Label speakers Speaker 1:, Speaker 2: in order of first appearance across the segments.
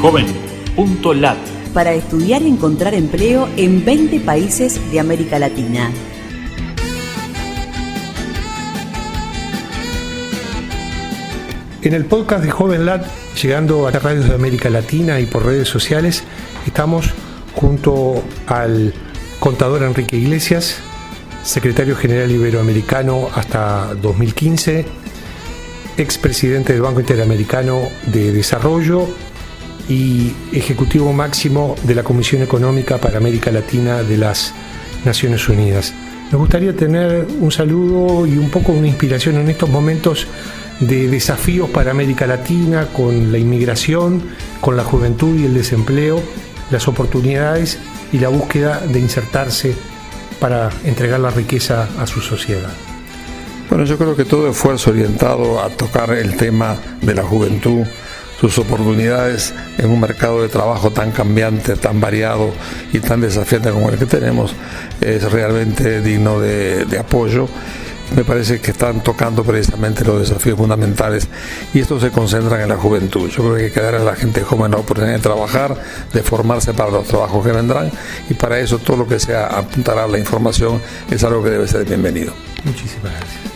Speaker 1: Joven.lat
Speaker 2: para estudiar y encontrar empleo en 20 países de América Latina.
Speaker 3: En el podcast de Joven Lat, llegando a las radios de América Latina y por redes sociales, estamos junto al contador Enrique Iglesias, secretario general iberoamericano hasta 2015, expresidente del Banco Interamericano de Desarrollo y ejecutivo máximo de la Comisión Económica para América Latina de las Naciones Unidas. Me gustaría tener un saludo y un poco una inspiración en estos momentos de desafíos para América Latina con la inmigración, con la juventud y el desempleo, las oportunidades y la búsqueda de insertarse para entregar la riqueza a su sociedad.
Speaker 4: Bueno, yo creo que todo esfuerzo orientado a tocar el tema de la juventud, sus oportunidades en un mercado de trabajo tan cambiante, tan variado y tan desafiante como el que tenemos, es realmente digno de, apoyo me parece que están tocando precisamente los desafíos fundamentales y estos se concentran en la juventud. Yo creo que hay que dar a la gente joven la oportunidad de trabajar, de formarse para los trabajos que vendrán y para eso todo lo que sea apuntar a la información es algo que debe ser bienvenido.
Speaker 3: Muchísimas gracias.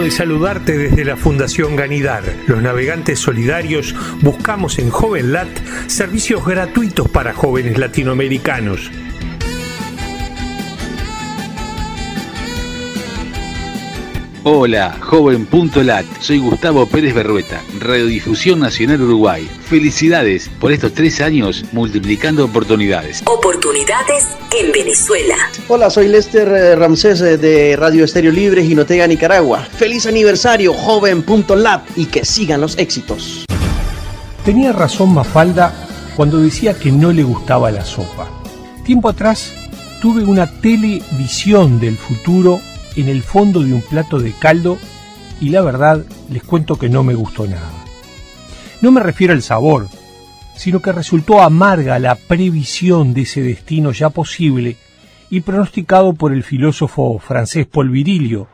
Speaker 5: De saludarte desde la Fundación Ganidar. Los navegantes solidarios buscamos en JovenLat servicios gratuitos para jóvenes latinoamericanos.
Speaker 6: Hola, joven.lat. Soy Gustavo Pérez Berrueta, Radiodifusión Nacional Uruguay. Felicidades por estos tres años multiplicando oportunidades.
Speaker 2: Oportunidades en Venezuela.
Speaker 7: Hola, soy Lester eh, Ramsés eh, de Radio Estéreo Libre, Jinotega, Nicaragua. Feliz aniversario, joven.lat, y que sigan los éxitos.
Speaker 8: Tenía razón Mafalda cuando decía que no le gustaba la sopa. Tiempo atrás tuve una televisión del futuro en el fondo de un plato de caldo y la verdad les cuento que no me gustó nada. No me refiero al sabor, sino que resultó amarga la previsión de ese destino ya posible y pronosticado por el filósofo francés Paul Virilio,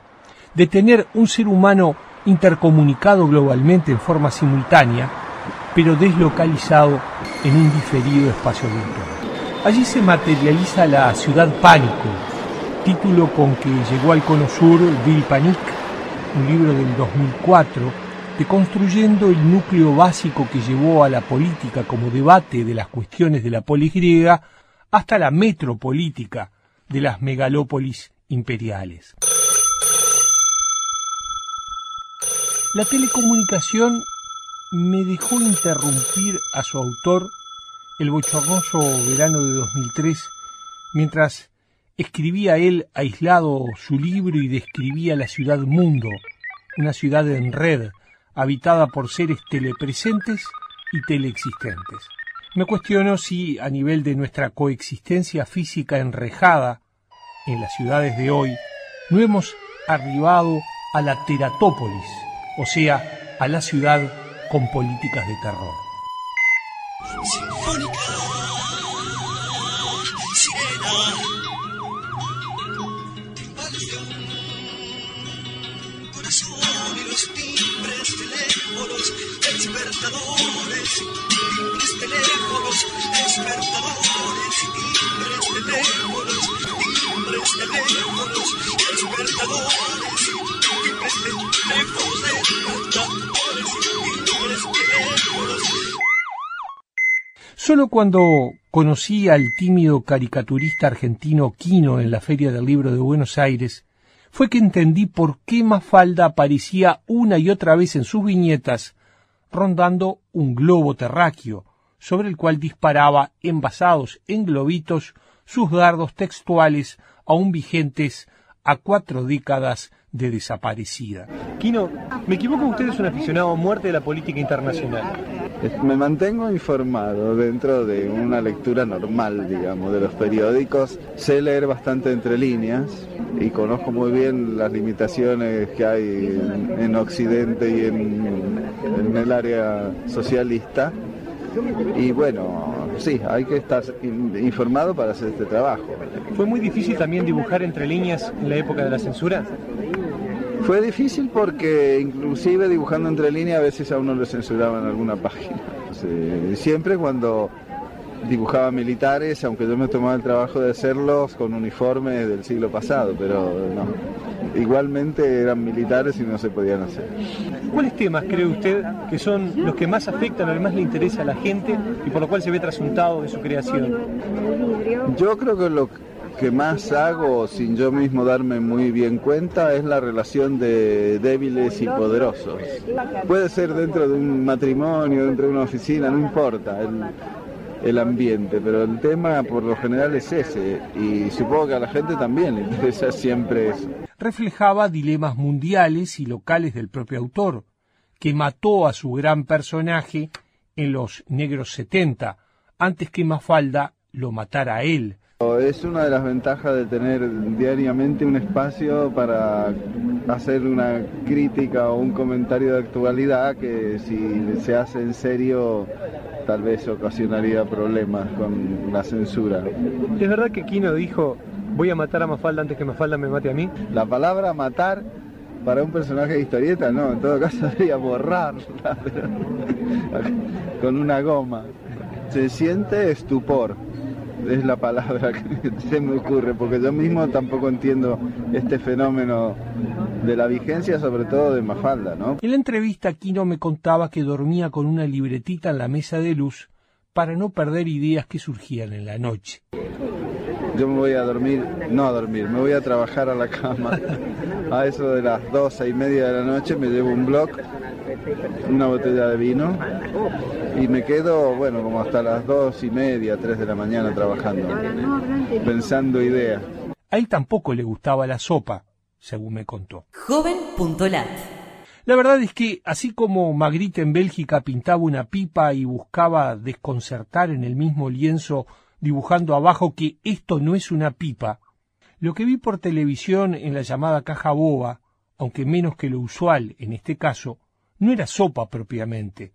Speaker 8: de tener un ser humano intercomunicado globalmente en forma simultánea, pero deslocalizado en un diferido espacio virtual. Allí se materializa la ciudad pánico, título con que llegó al Cono Sur Panic, un libro del 2004, deconstruyendo el núcleo básico que llevó a la política como debate de las cuestiones de la polis griega hasta la metropolítica de las megalópolis imperiales. La telecomunicación me dejó interrumpir a su autor el bochornoso verano de 2003 mientras Escribía él aislado su libro y describía la ciudad mundo, una ciudad en red, habitada por seres telepresentes y teleexistentes. Me cuestiono si, a nivel de nuestra coexistencia física enrejada en las ciudades de hoy, no hemos arribado a la teratópolis, o sea, a la ciudad con políticas de terror. Solo cuando conocí al tímido caricaturista argentino Quino en la Feria del Libro de Buenos Aires, fue que entendí por qué Mafalda aparecía una y otra vez en sus viñetas rondando un globo terráqueo, sobre el cual disparaba, envasados en globitos, sus dardos textuales aún vigentes a cuatro décadas de desaparecida.
Speaker 9: Quino, me equivoco, usted es un aficionado a muerte de la política internacional. Me mantengo informado dentro de una lectura normal, digamos, de los periódicos. Sé leer bastante entre líneas y conozco muy bien las limitaciones que hay en, Occidente y en, el área socialista. Y bueno, sí, hay que estar informado para hacer este trabajo.
Speaker 10: ¿Fue muy difícil también dibujar entre líneas en la época de la censura?
Speaker 9: Fue difícil porque inclusive dibujando entre líneas a veces a uno le censuraban alguna página. siempre cuando dibujaba militares, aunque yo me tomaba el trabajo de hacerlos con uniformes del siglo pasado, pero no. Igualmente eran militares y no se podían hacer.
Speaker 10: ¿Cuáles temas cree usted que son los que más afectan o que más le interesa a la gente y por lo cual se ve trasuntado de su creación?
Speaker 9: Yo creo que lo que más hago sin yo mismo darme muy bien cuenta es la relación de débiles y poderosos. Puede ser dentro de un matrimonio, dentro de una oficina, no importa el, el ambiente, pero el tema por lo general es ese y supongo que a la gente también le interesa siempre eso.
Speaker 8: Reflejaba dilemas mundiales y locales del propio autor, que mató a su gran personaje en los negros 70, antes que Mafalda lo matara a él
Speaker 9: es una de las ventajas de tener diariamente un espacio para hacer una crítica o un comentario de actualidad que si se hace en serio tal vez ocasionaría problemas con la censura.
Speaker 10: ¿Es verdad que Kino dijo voy a matar a Mafalda antes que Mafalda me mate a mí?
Speaker 9: La palabra matar para un personaje de historieta no, en todo caso debería borrarla con una goma. Se siente estupor es la palabra que se me ocurre, porque yo mismo tampoco entiendo este fenómeno de la vigencia, sobre todo de Mafalda, ¿no?
Speaker 8: En la entrevista Quino me contaba que dormía con una libretita en la mesa de luz para no perder ideas que surgían en la noche.
Speaker 9: Yo me voy a dormir, no a dormir, me voy a trabajar a la cama. A eso de las doce y media de la noche me llevo un blog, una botella de vino y me quedo, bueno, como hasta las dos y media, tres de la mañana trabajando, pensando ideas.
Speaker 8: A él tampoco le gustaba la sopa, según me contó.
Speaker 2: Joven.lat
Speaker 8: La verdad es que, así como Magritte en Bélgica pintaba una pipa y buscaba desconcertar en el mismo lienzo dibujando abajo que esto no es una pipa, lo que vi por televisión en la llamada caja boba, aunque menos que lo usual en este caso, no era sopa propiamente,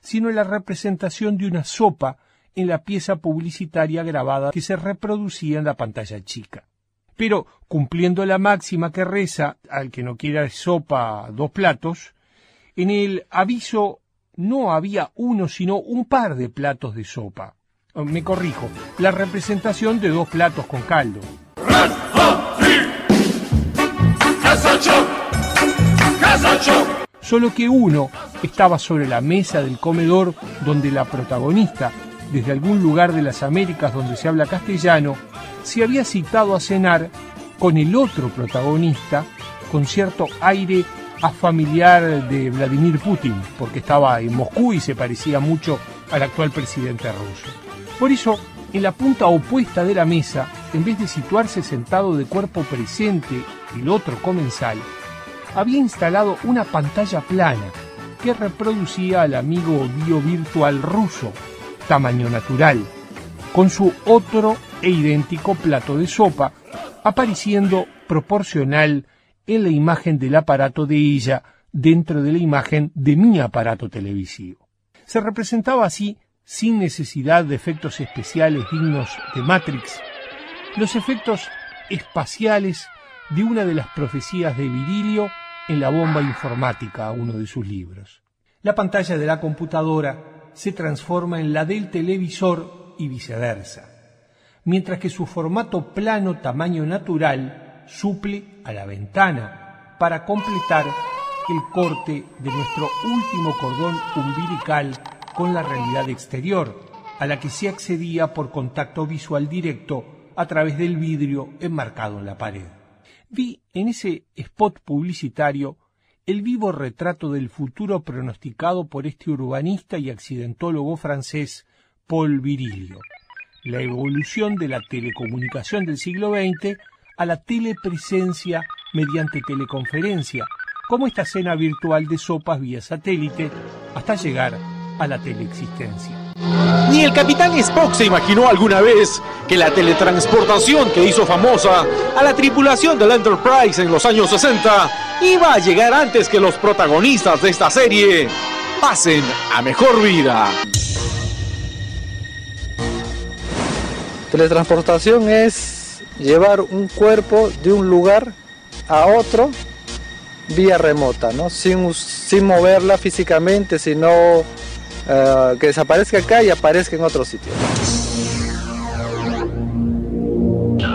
Speaker 8: sino la representación de una sopa en la pieza publicitaria grabada que se reproducía en la pantalla chica. Pero, cumpliendo la máxima que reza al que no quiera sopa dos platos, en el aviso no había uno sino un par de platos de sopa. Oh, me corrijo, la representación de dos platos con caldo. Solo que uno estaba sobre la mesa del comedor donde la protagonista, desde algún lugar de las Américas donde se habla castellano, se había citado a cenar con el otro protagonista con cierto aire a familiar de Vladimir Putin, porque estaba en Moscú y se parecía mucho al actual presidente ruso. Por eso, en la punta opuesta de la mesa, en vez de situarse sentado de cuerpo presente el otro comensal, había instalado una pantalla plana que reproducía al amigo bio virtual ruso, tamaño natural, con su otro e idéntico plato de sopa, apareciendo proporcional en la imagen del aparato de ella dentro de la imagen de mi aparato televisivo. Se representaba así, sin necesidad de efectos especiales dignos de Matrix, los efectos espaciales de una de las profecías de Virilio en la bomba informática, uno de sus libros. La pantalla de la computadora se transforma en la del televisor y viceversa, mientras que su formato plano tamaño natural suple a la ventana para completar el corte de nuestro último cordón umbilical con la realidad exterior, a la que se accedía por contacto visual directo a través del vidrio enmarcado en la pared. Vi en ese spot publicitario el vivo retrato del futuro pronosticado por este urbanista y accidentólogo francés Paul Virilio, la evolución de la telecomunicación del siglo XX a la telepresencia mediante teleconferencia, como esta escena virtual de sopas vía satélite, hasta llegar a la teleexistencia.
Speaker 11: Ni el capitán Spock se imaginó alguna vez que la teletransportación que hizo famosa a la tripulación del Enterprise en los años 60 iba a llegar antes que los protagonistas de esta serie pasen a mejor vida.
Speaker 12: Teletransportación es llevar un cuerpo de un lugar a otro vía remota, ¿no? sin, sin moverla físicamente, sino uh, que desaparezca acá y aparezca en otro sitio.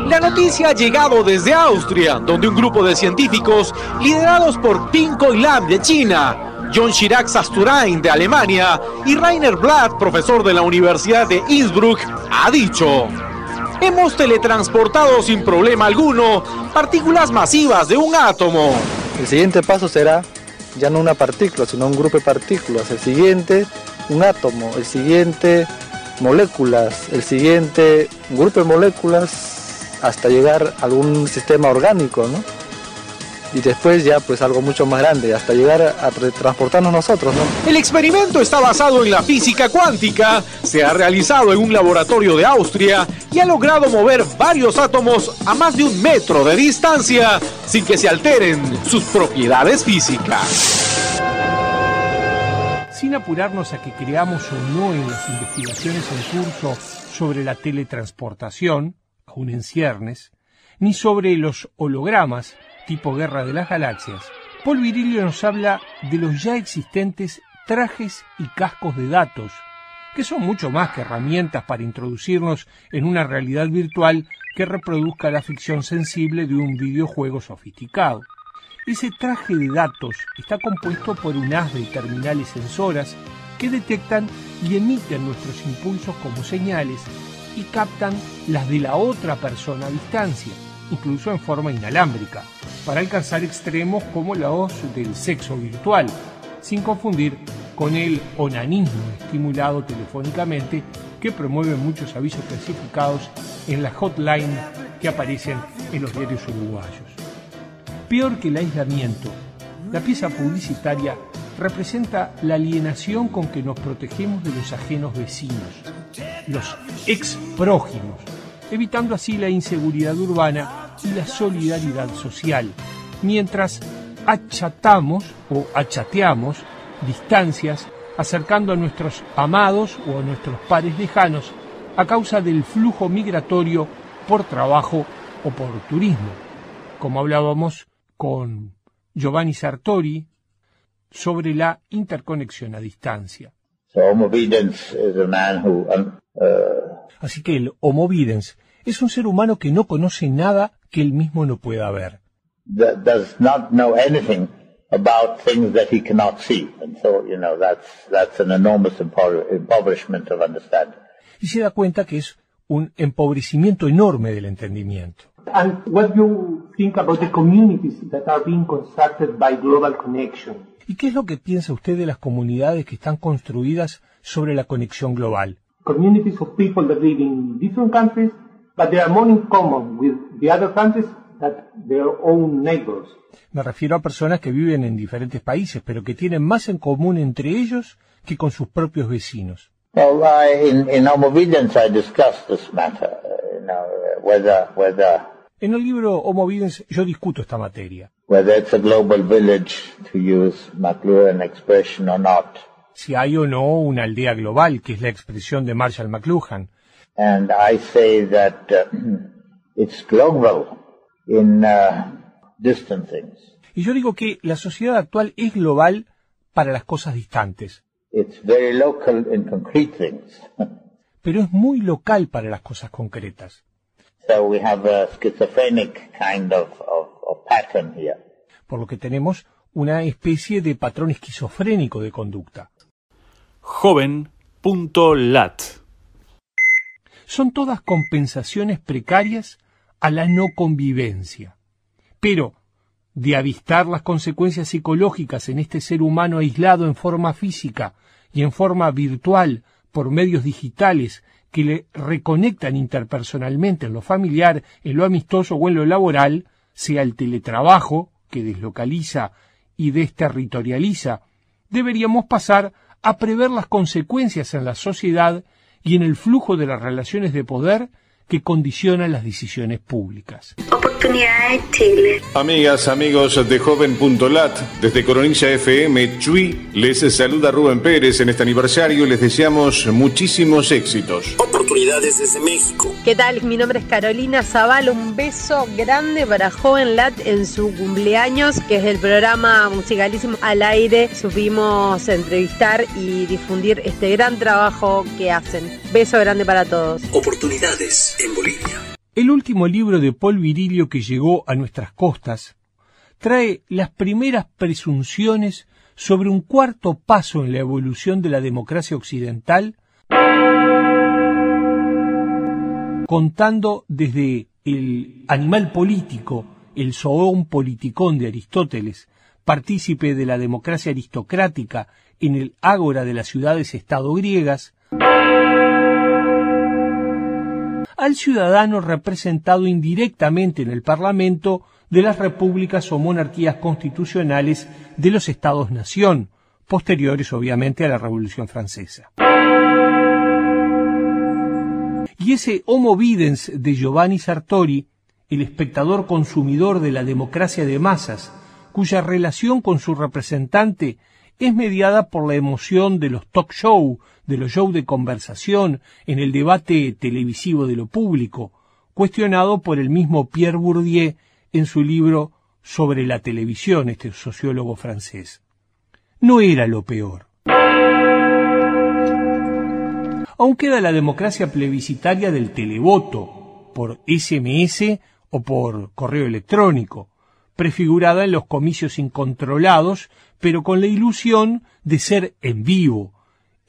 Speaker 11: La noticia ha llegado desde Austria, donde un grupo de científicos liderados por Pinko Lam de China, John Chirac Sasturain de Alemania y Rainer Blatt, profesor de la Universidad de Innsbruck, ha dicho: Hemos teletransportado sin problema alguno partículas masivas de un átomo.
Speaker 12: El siguiente paso será ya no una partícula, sino un grupo de partículas. El siguiente, un átomo. El siguiente, moléculas. El siguiente, grupo de moléculas hasta llegar a algún sistema orgánico, ¿no? Y después ya pues algo mucho más grande, hasta llegar a transportarnos nosotros, ¿no?
Speaker 11: El experimento está basado en la física cuántica, se ha realizado en un laboratorio de Austria y ha logrado mover varios átomos a más de un metro de distancia sin que se alteren sus propiedades físicas.
Speaker 8: Sin apurarnos a que creamos o no en las investigaciones en curso sobre la teletransportación, aún en ciernes, ni sobre los hologramas tipo Guerra de las Galaxias, Paul Virilio nos habla de los ya existentes trajes y cascos de datos, que son mucho más que herramientas para introducirnos en una realidad virtual que reproduzca la ficción sensible de un videojuego sofisticado. Ese traje de datos está compuesto por un haz de terminales sensoras que detectan y emiten nuestros impulsos como señales y captan las de la otra persona a distancia, incluso en forma inalámbrica, para alcanzar extremos como los del sexo virtual, sin confundir con el onanismo estimulado telefónicamente que promueve muchos avisos clasificados en la hotline que aparecen en los diarios uruguayos. Peor que el aislamiento, la pieza publicitaria representa la alienación con que nos protegemos de los ajenos vecinos, los ex prójimos, evitando así la inseguridad urbana y la solidaridad social, mientras achatamos o achateamos distancias acercando a nuestros amados o a nuestros pares lejanos a causa del flujo migratorio por trabajo o por turismo, como hablábamos con Giovanni Sartori sobre la interconexión a distancia.
Speaker 13: Um, uh,
Speaker 8: Así que el Homo videns es un ser humano que no conoce nada que él mismo no pueda ver.
Speaker 13: Does not know anything about things that he cannot see, and so you know that's that's an enormous impoverishment of understanding.
Speaker 8: Y se da cuenta que es un empobrecimiento enorme del entendimiento.
Speaker 10: And what you think about the communities that are being constructed by global connection?
Speaker 8: ¿Y qué es lo que piensa usted de las comunidades que están construidas sobre la conexión global?
Speaker 10: Communities of people that live in different countries, but they are more in common with the other countries than their own neighbors.
Speaker 8: Me refiero a personas que viven en diferentes países, pero que tienen más en común entre ellos que con sus propios vecinos.
Speaker 13: Well, I, in, in Homo Videns I discussed this matter, uh, you know, whether, whether
Speaker 8: en el libro Homo Videns yo discuto esta materia.
Speaker 13: Whether it's a global village, to use McLuhan expression or not.
Speaker 8: Si hay o no una aldea global, que es la expresión de Marshall McLuhan.
Speaker 13: And I say that uh, it's global in uh, distant things.
Speaker 8: Y yo digo que la sociedad actual es global para las cosas distantes.
Speaker 13: It's very local in concrete things.
Speaker 8: Pero es muy local para las cosas concretas.
Speaker 13: So we have a schizophrenic kind of, of, of pattern here.
Speaker 8: Por lo que tenemos una especie de patrón esquizofrénico de conducta.
Speaker 1: Joven.lat
Speaker 8: Son todas compensaciones precarias a la no convivencia. Pero, de avistar las consecuencias psicológicas en este ser humano aislado en forma física y en forma virtual por medios digitales que le reconectan interpersonalmente en lo familiar, en lo amistoso o en lo laboral, sea el teletrabajo, que deslocaliza y desterritorializa, deberíamos pasar a prever las consecuencias en la sociedad y en el flujo de las relaciones de poder que condicionan las decisiones públicas.
Speaker 14: Oportunidades Chile.
Speaker 15: Amigas, amigos de Joven.lat, desde Coronilla FM, Chui, les saluda Rubén Pérez en este aniversario y les deseamos muchísimos éxitos.
Speaker 16: Oportunidades desde México.
Speaker 17: ¿Qué tal? Mi nombre es Carolina Zaval. Un beso grande para Joven Lat en su cumpleaños, que es el programa musicalísimo al aire. Supimos entrevistar y difundir este gran trabajo que hacen. Beso grande para todos.
Speaker 16: Oportunidades
Speaker 8: El último libro de Paul Virilio que llegó a nuestras costas trae las primeras presunciones sobre un cuarto paso en la evolución de la democracia occidental, contando desde el animal político, el zoón politicón de Aristóteles, partícipe de la democracia aristocrática en el ágora de las ciudades-estado griegas, al ciudadano representado indirectamente en el Parlamento de las repúblicas o monarquías constitucionales de los estados-nación, posteriores obviamente a la Revolución Francesa. Y ese Homo Videns de Giovanni Sartori, el espectador consumidor de la democracia de masas, cuya relación con su representante es mediada por la emoción de los talk show, de los shows de conversación, en el debate televisivo de lo público, cuestionado por el mismo Pierre Bourdieu en su libro sobre la televisión, este sociólogo francés. No era lo peor. Aún queda la democracia plebiscitaria del televoto, por SMS o por correo electrónico, prefigurada en los comicios incontrolados, pero con la ilusión de ser en vivo,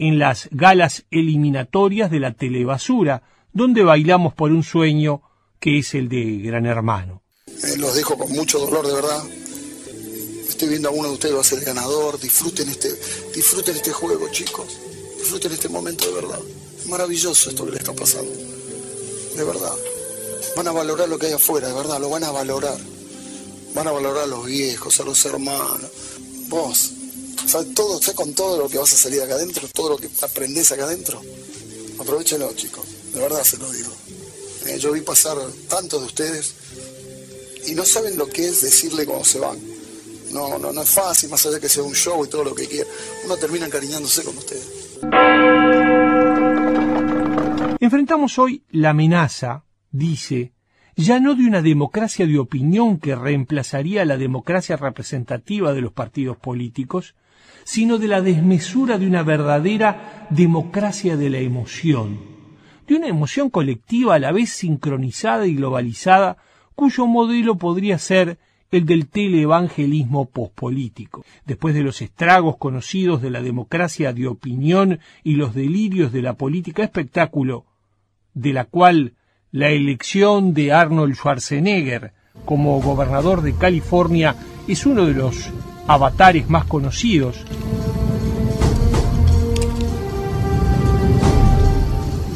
Speaker 8: en las galas eliminatorias de la telebasura, donde bailamos por un sueño que es el de Gran Hermano.
Speaker 18: Eh, los dejo con mucho dolor, de verdad. Estoy viendo a uno de ustedes va a ser el ganador. Disfruten este, disfruten este juego, chicos. Disfruten este momento de verdad. Maravilloso esto que les está pasando. De verdad. Van a valorar lo que hay afuera, de verdad, lo van a valorar. Van a valorar a los viejos, a los hermanos. Vos, ¿sabes todo, sé con todo lo que vas a salir acá adentro, todo lo que aprendés acá adentro. Aprovechenlo, chicos. De verdad se lo digo. Eh, yo vi pasar tantos de ustedes y no saben lo que es decirle cuando se van. No, no, no es fácil, más allá que sea un show y todo lo que quiera. Uno termina encariñándose con ustedes.
Speaker 8: Enfrentamos hoy la amenaza, dice, ya no de una democracia de opinión que reemplazaría la democracia representativa de los partidos políticos, sino de la desmesura de una verdadera democracia de la emoción, de una emoción colectiva a la vez sincronizada y globalizada, cuyo modelo podría ser el del teleevangelismo pospolítico. Después de los estragos conocidos de la democracia de opinión y los delirios de la política espectáculo, de la cual la elección de Arnold Schwarzenegger como gobernador de California es uno de los avatares más conocidos.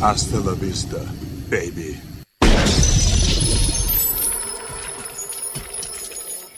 Speaker 19: Hasta la vista, baby.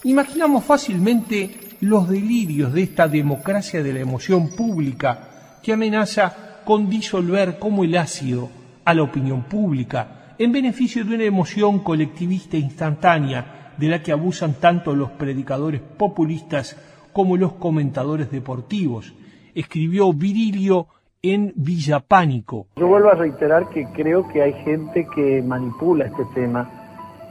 Speaker 8: Imaginamos fácilmente los delirios de esta democracia de la emoción pública que amenaza con disolver como el ácido a la opinión pública en beneficio de una emoción colectivista instantánea de la que abusan tanto los predicadores populistas como los comentadores deportivos, escribió Virilio en Villapánico.
Speaker 20: Yo vuelvo a reiterar que creo que hay gente que manipula este tema.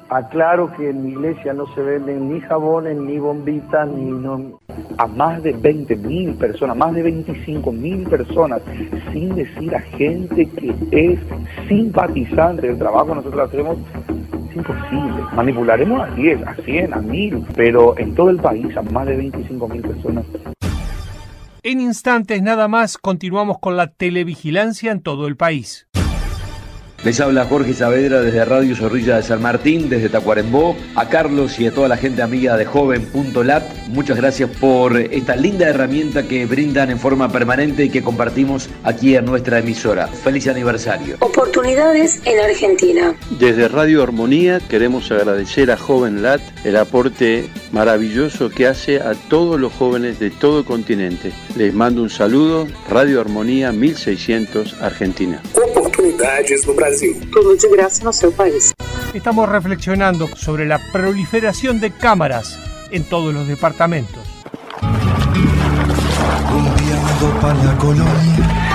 Speaker 20: Aclaro que en mi iglesia no se venden ni jabones, ni bombitas, ni... No...
Speaker 21: A más de 20 mil personas, más de 25 mil personas, sin decir a gente que es simpatizante del trabajo nosotros hacemos, es imposible. Manipularemos a 10, a 100, a 1000, pero en todo el país a más de 25 mil personas.
Speaker 8: En instantes nada más continuamos con la televigilancia en todo el país.
Speaker 22: Les habla Jorge Saavedra desde Radio Zorrilla de San Martín, desde Tacuarembó. A Carlos y a toda la gente amiga de Joven.lat, muchas gracias por esta linda herramienta que brindan en forma permanente y que compartimos aquí en nuestra emisora. Feliz aniversario.
Speaker 14: Oportunidades en Argentina.
Speaker 23: Desde Radio Armonía queremos agradecer a JovenLat el aporte maravilloso que hace a todos los jóvenes de todo el continente. Les mando un saludo, Radio Armonía 1600 Argentina.
Speaker 16: Oportunidades no Brasil.
Speaker 14: Todo de graça no seu país.
Speaker 8: Estamos reflexionando sobre la proliferación de cámaras en todos los departamentos.
Speaker 24: para Colonia.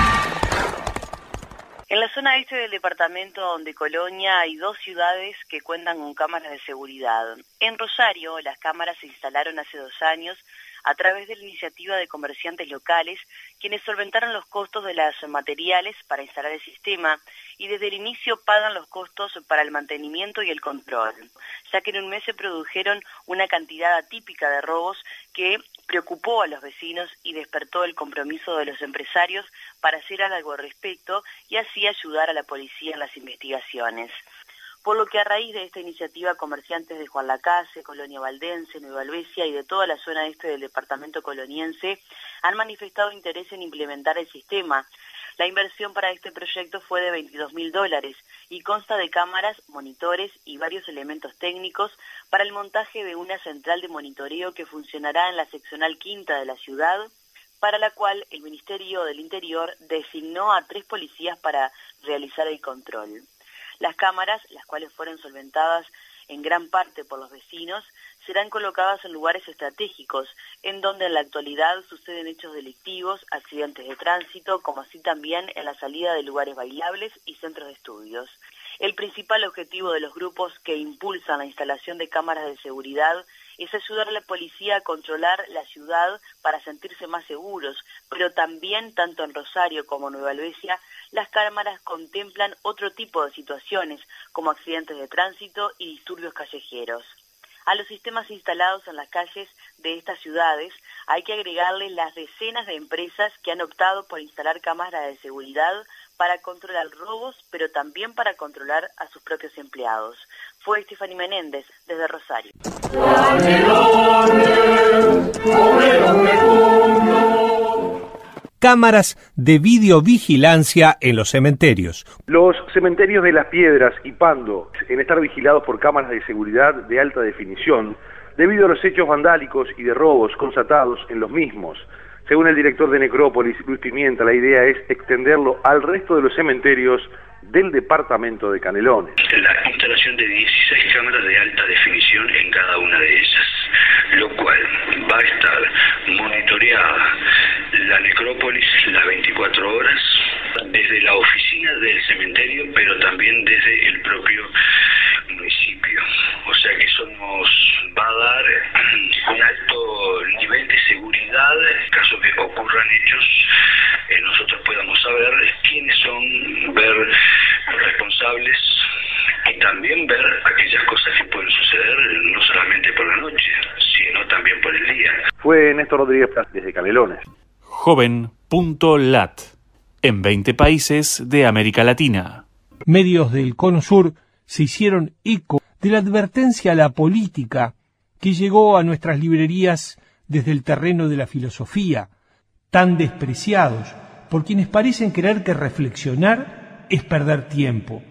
Speaker 25: En la zona este del departamento de Colonia hay dos ciudades que cuentan con cámaras de seguridad. En Rosario, las cámaras se instalaron hace dos años a través de la iniciativa de comerciantes locales, quienes solventaron los costos de los materiales para instalar el sistema y desde el inicio pagan los costos para el mantenimiento y el control, ya que en un mes se produjeron una cantidad atípica de robos que preocupó a los vecinos y despertó el compromiso de los empresarios para hacer algo al respecto y así ayudar a la policía en las investigaciones por lo que a raíz de esta iniciativa comerciantes de Juan Lacase, Colonia Valdense, Nueva Albesia y de toda la zona este del departamento coloniense han manifestado interés en implementar el sistema. La inversión para este proyecto fue de 22 mil dólares y consta de cámaras, monitores y varios elementos técnicos para el montaje de una central de monitoreo que funcionará en la seccional quinta de la ciudad, para la cual el Ministerio del Interior designó a tres policías para realizar el control. Las cámaras, las cuales fueron solventadas en gran parte por los vecinos, serán colocadas en lugares estratégicos, en donde en la actualidad suceden hechos delictivos, accidentes de tránsito, como así también en la salida de lugares bailables y centros de estudios. El principal objetivo de los grupos que impulsan la instalación de cámaras de seguridad es ayudar a la policía a controlar la ciudad para sentirse más seguros, pero también, tanto en Rosario como en Nueva Albesia, las cámaras contemplan otro tipo de situaciones, como accidentes de tránsito y disturbios callejeros. A los sistemas instalados en las calles de estas ciudades hay que agregarle las decenas de empresas que han optado por instalar cámaras de seguridad para controlar robos, pero también para controlar a sus propios empleados. Fue Stephanie Menéndez desde Rosario.
Speaker 8: Cámaras de videovigilancia en los cementerios.
Speaker 26: Los cementerios de Las Piedras y Pando, en estar vigilados por cámaras de seguridad de alta definición, debido a los hechos vandálicos y de robos constatados en los mismos. Según el director de Necrópolis, Luis Pimienta, la idea es extenderlo al resto de los cementerios del departamento de Canelones.
Speaker 16: La instalación de 16 cámaras de alta definición en cada una de ellas, lo cual va a estar monitoreada la necrópolis las 24 horas desde la oficina del cementerio, pero también desde el propio municipio. O sea que eso nos va a dar un alto nivel de seguridad en caso que ocurran hechos, eh, nosotros podamos saber quiénes son, ver los responsables y también ver aquellas cosas que pueden suceder no solamente por la noche, sino también por el
Speaker 26: Néstor Rodríguez desde Canelones.
Speaker 1: Joven.lat en 20 países de América Latina.
Speaker 8: Medios del Cono Sur se hicieron eco de la advertencia a la política que llegó a nuestras librerías desde el terreno de la filosofía, tan despreciados por quienes parecen creer que reflexionar es perder tiempo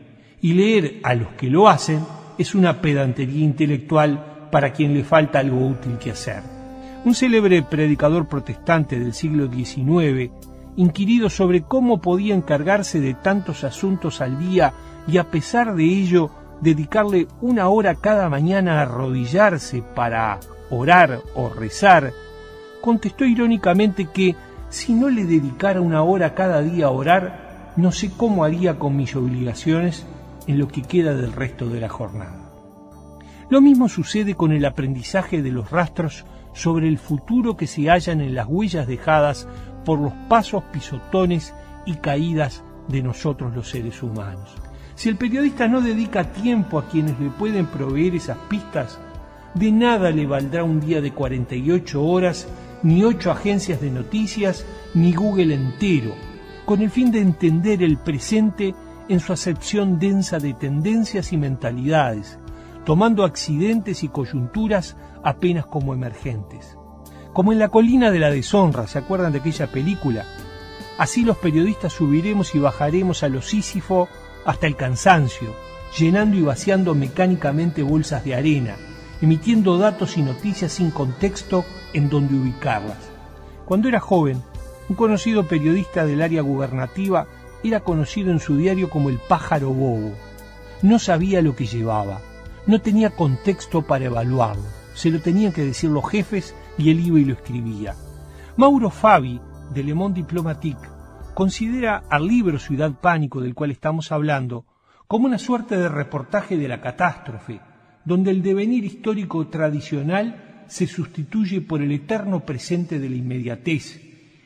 Speaker 8: y leer a los que lo hacen es una pedantería intelectual para quien le falta algo útil que hacer. Un célebre predicador protestante del siglo XIX, inquirido sobre cómo podía encargarse de tantos asuntos al día y a pesar de ello dedicarle una hora cada mañana a arrodillarse para orar o rezar, contestó irónicamente que si no le dedicara una hora cada día a orar, no sé cómo haría con mis obligaciones en lo que queda del resto de la jornada. Lo mismo sucede con el aprendizaje de los rastros sobre el futuro que se hallan en las huellas dejadas por los pasos pisotones y caídas de nosotros los seres humanos. Si el periodista no dedica tiempo a quienes le pueden proveer esas pistas, de nada le valdrá un día de 48 horas, ni ocho agencias de noticias, ni Google entero, con el fin de entender el presente en su acepción densa de tendencias y mentalidades, tomando accidentes y coyunturas apenas como emergentes. Como en la colina de la deshonra, ¿se acuerdan de aquella película? Así los periodistas subiremos y bajaremos a los Sísifo hasta el cansancio, llenando y vaciando mecánicamente bolsas de arena, emitiendo datos y noticias sin contexto en donde ubicarlas. Cuando era joven, un conocido periodista del área gubernativa era conocido en su diario como el pájaro bobo. No sabía lo que llevaba, no tenía contexto para evaluarlo, se lo tenían que decir los jefes y él iba y lo escribía. Mauro Fabi, de Le Monde Diplomatique, considera al libro Ciudad Pánico del cual estamos hablando como una suerte de reportaje de la catástrofe, donde el devenir histórico tradicional se sustituye por el eterno presente de la inmediatez,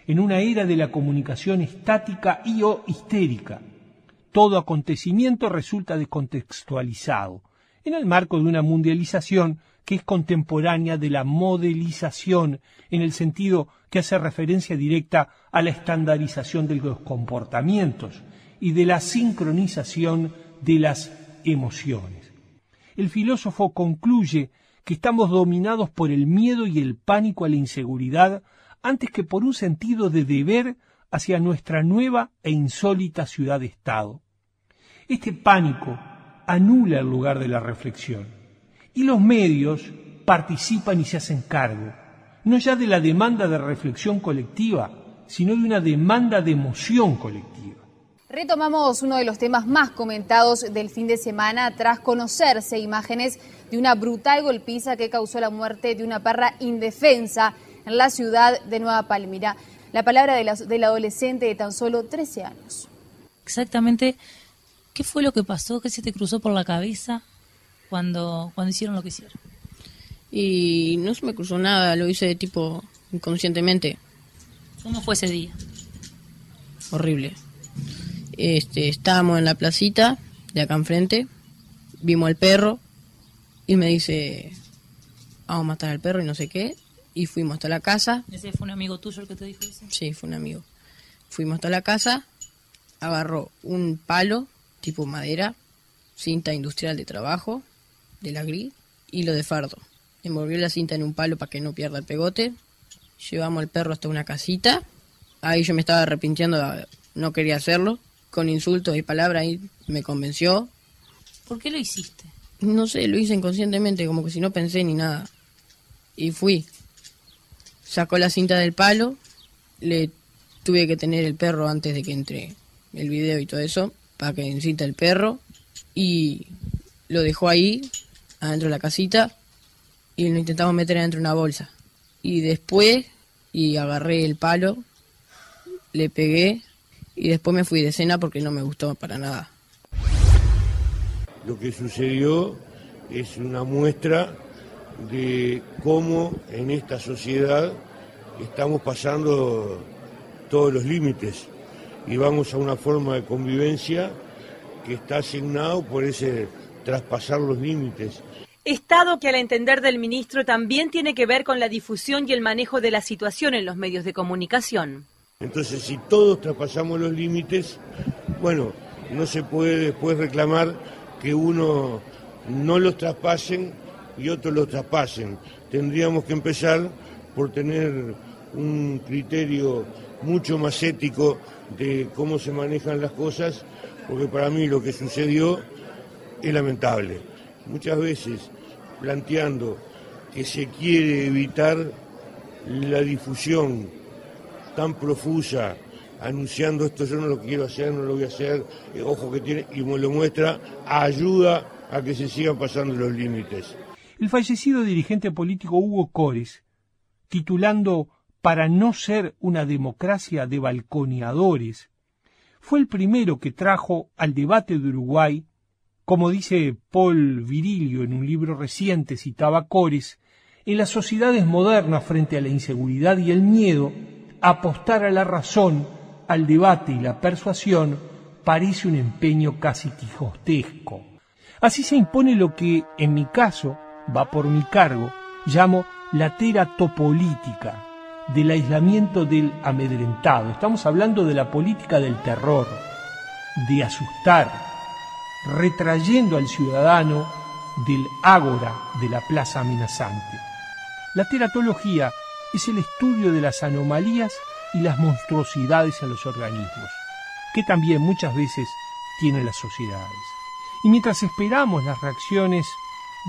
Speaker 8: en una era de la comunicación estática y o histérica. Todo acontecimiento resulta descontextualizado, en el marco de una mundialización que es contemporánea de la modelización, en el sentido que hace referencia directa a la estandarización de los comportamientos y de la sincronización de las emociones. El filósofo concluye que estamos dominados por el miedo y el pánico a la inseguridad antes que por un sentido de deber hacia nuestra nueva e insólita ciudad-estado. Este pánico anula el lugar de la reflexión y los medios participan y se hacen cargo, no ya de la demanda de reflexión colectiva, sino de una demanda de emoción colectiva.
Speaker 27: Retomamos uno de los temas más comentados del fin de semana tras conocerse imágenes de una brutal golpiza que causó la muerte de una perra indefensa en la ciudad de Nueva Palmira. La palabra de la, del adolescente de tan solo 13 años.
Speaker 28: Exactamente, ¿qué fue lo que pasó? ¿Qué se te cruzó por la cabeza cuando, cuando hicieron lo que hicieron?
Speaker 29: Y no se me cruzó nada, lo hice de tipo inconscientemente.
Speaker 28: ¿Cómo fue ese día?
Speaker 29: Horrible. Este, estábamos en la placita de acá enfrente, vimos al perro y me dice, vamos a matar al perro y no sé qué y fuimos hasta la casa.
Speaker 28: ¿Ese fue un amigo tuyo el que te dijo eso?
Speaker 29: Sí, fue un amigo. Fuimos hasta la casa, agarró un palo tipo madera, cinta industrial de trabajo, de la gris, y lo de fardo. Envolvió la cinta en un palo para que no pierda el pegote. Llevamos al perro hasta una casita. Ahí yo me estaba arrepintiendo, no quería hacerlo. Con insultos y palabras ahí me convenció.
Speaker 28: ¿Por qué lo hiciste?
Speaker 29: No sé, lo hice inconscientemente, como que si no pensé ni nada. Y fui sacó la cinta del palo, le tuve que tener el perro antes de que entre el video y todo eso, para que encita el perro, y lo dejó ahí, adentro de la casita, y lo intentamos meter adentro de una bolsa. Y después, y agarré el palo, le pegué, y después me fui de cena porque no me gustó para nada.
Speaker 30: Lo que sucedió es una muestra de cómo en esta sociedad estamos pasando todos los límites y vamos a una forma de convivencia que está asignado por ese traspasar los límites.
Speaker 26: Estado que al entender del ministro también tiene que ver con la difusión y el manejo de la situación en los medios de comunicación.
Speaker 30: Entonces, si todos traspasamos los límites, bueno, no se puede después reclamar que uno no los traspasen y otros los traspasen. Tendríamos que empezar por tener un criterio mucho más ético de cómo se manejan las cosas, porque para mí lo que sucedió es lamentable. Muchas veces planteando que se quiere evitar la difusión tan profusa, anunciando esto yo no lo quiero hacer, no lo voy a hacer, eh, ojo que tiene, y me lo muestra, ayuda a que se sigan pasando los límites.
Speaker 8: El fallecido dirigente político Hugo Cores, titulando Para no ser una democracia de balconeadores, fue el primero que trajo al debate de Uruguay, como dice Paul Virilio en un libro reciente citaba Cores, en las sociedades modernas frente a la inseguridad y el miedo, apostar a la razón, al debate y la persuasión parece un empeño casi quijostesco. Así se impone lo que, en mi caso, va por mi cargo, llamo la teratopolítica, del aislamiento del amedrentado. Estamos hablando de la política del terror. de asustar, retrayendo al ciudadano del ágora de la plaza amenazante. La teratología es el estudio de las anomalías y las monstruosidades en los organismos, que también muchas veces tienen las sociedades. Y mientras esperamos las reacciones,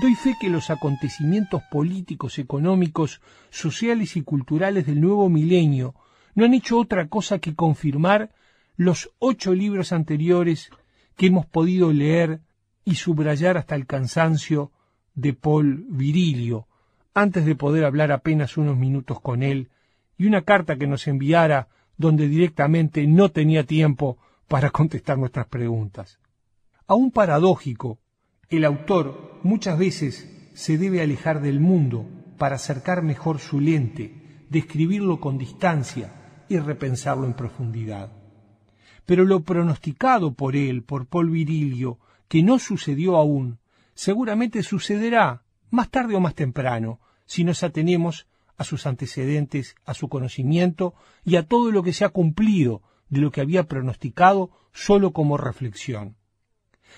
Speaker 8: doy fe que los acontecimientos políticos, económicos, sociales y culturales del nuevo milenio no han hecho otra cosa que confirmar los ocho libros anteriores que hemos podido leer y subrayar hasta el cansancio de Paul Virilio, antes de poder hablar apenas unos minutos con él, y una carta que nos enviara donde directamente no tenía tiempo para contestar nuestras preguntas. Aún paradójico, el autor muchas veces se debe alejar del mundo para acercar mejor su lente, describirlo con distancia y repensarlo en profundidad. Pero lo pronosticado por él, por Paul Virilio, que no sucedió aún, seguramente sucederá más tarde o más temprano, si nos atenemos a sus antecedentes, a su conocimiento y a todo lo que se ha cumplido de lo que había pronosticado solo como reflexión.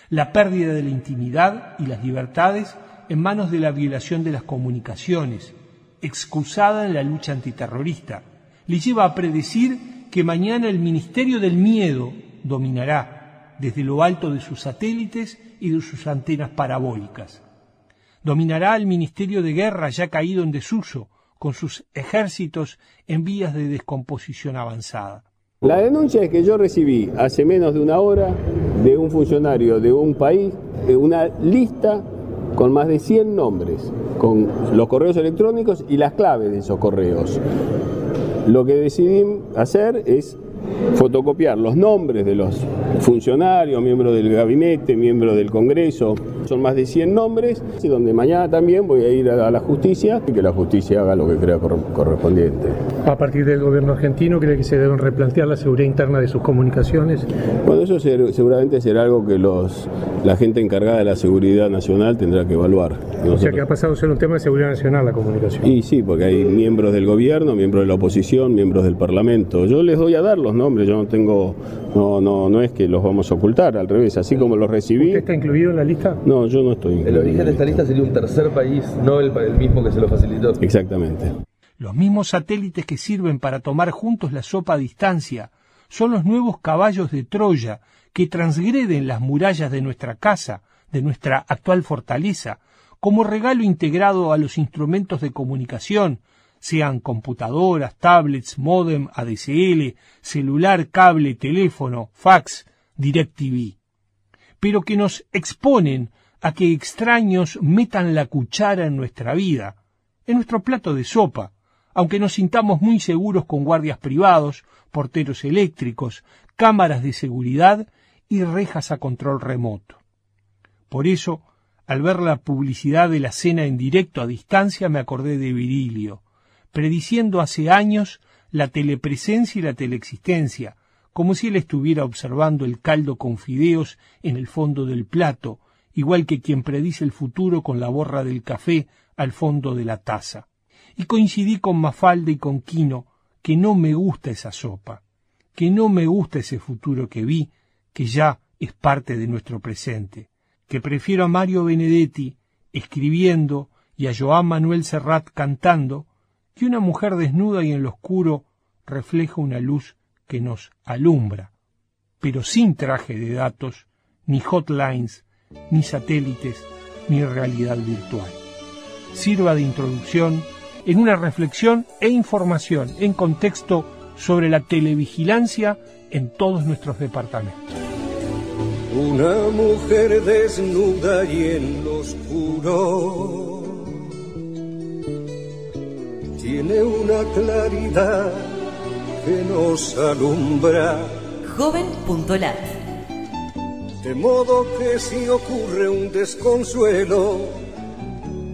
Speaker 8: La pérdida de la intimidad y las libertades en manos de la violación de las comunicaciones, excusada en la lucha antiterrorista, le lleva a predecir que mañana el Ministerio del Miedo dominará desde lo alto de sus satélites y de sus antenas parabólicas. Dominará el Ministerio de Guerra ya caído en desuso, con sus ejércitos en vías de descomposición avanzada.
Speaker 31: La denuncia es que yo recibí hace menos de una hora de un funcionario de un país una lista con más de 100 nombres, con los correos electrónicos y las claves de esos correos. Lo que decidí hacer es fotocopiar los nombres de los funcionarios, miembros del gabinete, miembros del Congreso. Son más de 100 nombres, y donde mañana también voy a ir a la justicia y que la justicia haga lo que crea correspondiente.
Speaker 32: A partir del gobierno argentino, ¿cree que se deben replantear la seguridad interna de sus comunicaciones?
Speaker 31: Bueno, eso seguramente será algo que los, la gente encargada de la seguridad nacional tendrá que evaluar.
Speaker 32: O sea que ha pasado a ser un tema de seguridad nacional la comunicación.
Speaker 31: Y sí, porque hay miembros del gobierno, miembros de la oposición, miembros del Parlamento. Yo les doy a dar los nombres, yo no tengo, no, no, no es que los vamos a ocultar, al revés, así como los recibí.
Speaker 32: ¿Usted está incluido en la lista?
Speaker 31: No, yo no estoy.
Speaker 33: El origen de esta lista sería un tercer país, no el, el mismo que se lo facilitó.
Speaker 31: Exactamente.
Speaker 8: Los mismos satélites que sirven para tomar juntos la sopa a distancia son los nuevos caballos de Troya que transgreden las murallas de nuestra casa, de nuestra actual fortaleza, como regalo integrado a los instrumentos de comunicación, sean computadoras, tablets, modem, ADSL, celular, cable, teléfono, fax, DirecTV, pero que nos exponen a que extraños metan la cuchara en nuestra vida, en nuestro plato de sopa, aunque nos sintamos muy seguros con guardias privados, porteros eléctricos, cámaras de seguridad y rejas a control remoto. Por eso, al ver la publicidad de la cena en directo a distancia, me acordé de Virilio, prediciendo hace años la telepresencia y la teleexistencia, como si él estuviera observando el caldo con fideos en el fondo del plato, igual que quien predice el futuro con la borra del café al fondo de la taza. Y coincidí con Mafalda y con Quino que no me gusta esa sopa, que no me gusta ese futuro que vi, que ya es parte de nuestro presente, que prefiero a Mario Benedetti escribiendo y a Joan Manuel Serrat cantando, que una mujer desnuda y en lo oscuro refleja una luz que nos alumbra, pero sin traje de datos, ni hotlines, ni satélites, ni realidad virtual. Sirva de introducción en una reflexión e información en contexto sobre la televigilancia en todos nuestros departamentos.
Speaker 34: Una mujer desnuda y en lo oscuro tiene una claridad que nos alumbra.
Speaker 35: Joven.lat
Speaker 34: De modo que si ocurre un desconsuelo,